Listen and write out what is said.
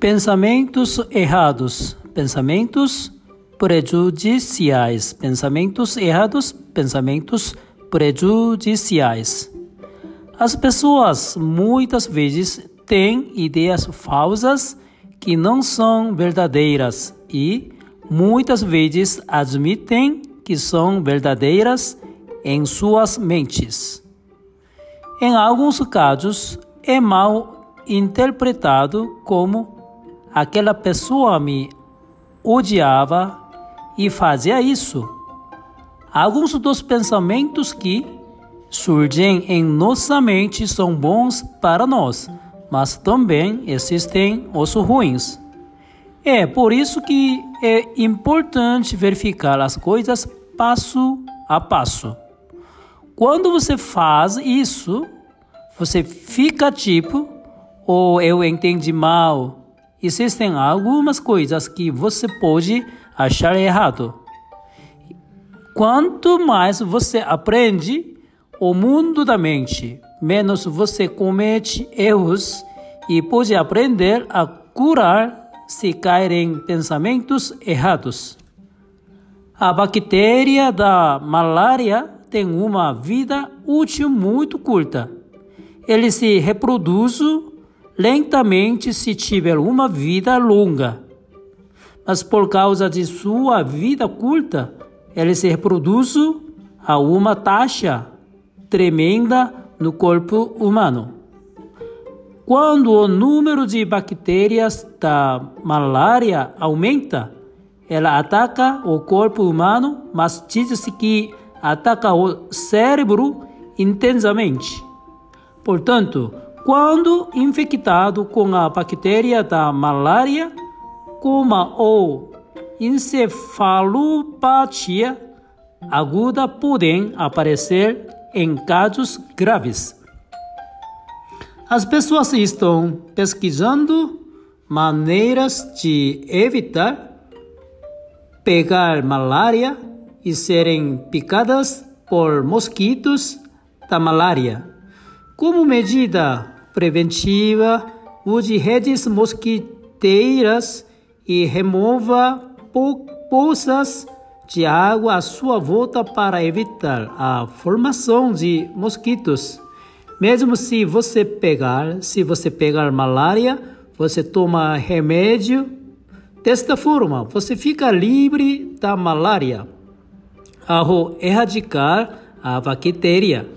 Pensamentos errados, pensamentos prejudiciais, pensamentos errados, pensamentos prejudiciais. As pessoas muitas vezes têm ideias falsas que não são verdadeiras e muitas vezes admitem que são verdadeiras em suas mentes. Em alguns casos, é mal interpretado como aquela pessoa me odiava e fazia isso. Alguns dos pensamentos que surgem em nossa mente são bons para nós, mas também existem os ruins. É por isso que é importante verificar as coisas passo a passo. Quando você faz isso, você fica tipo, ou oh, eu entendi mal. Existem algumas coisas que você pode achar errado. Quanto mais você aprende o mundo da mente, menos você comete erros e pode aprender a curar se cair em pensamentos errados. A bactéria da malária tem uma vida útil muito curta. Ele se reproduz lentamente se tiver uma vida longa. Mas por causa de sua vida curta, ele se reproduz a uma taxa tremenda no corpo humano. Quando o número de bactérias da malária aumenta, ela ataca o corpo humano, mas diz-se que ataca o cérebro intensamente. Portanto, quando infectado com a bactéria da malária, coma ou encefalopatia aguda podem aparecer em casos graves. As pessoas estão pesquisando maneiras de evitar pegar malária e serem picadas por mosquitos da malária. Como medida preventiva, use redes mosquiteiras e remova poças de água à sua volta para evitar a formação de mosquitos. Mesmo se você pegar, se você pegar malária, você toma remédio. Desta forma, você fica livre da malária ao erradicar a bactéria.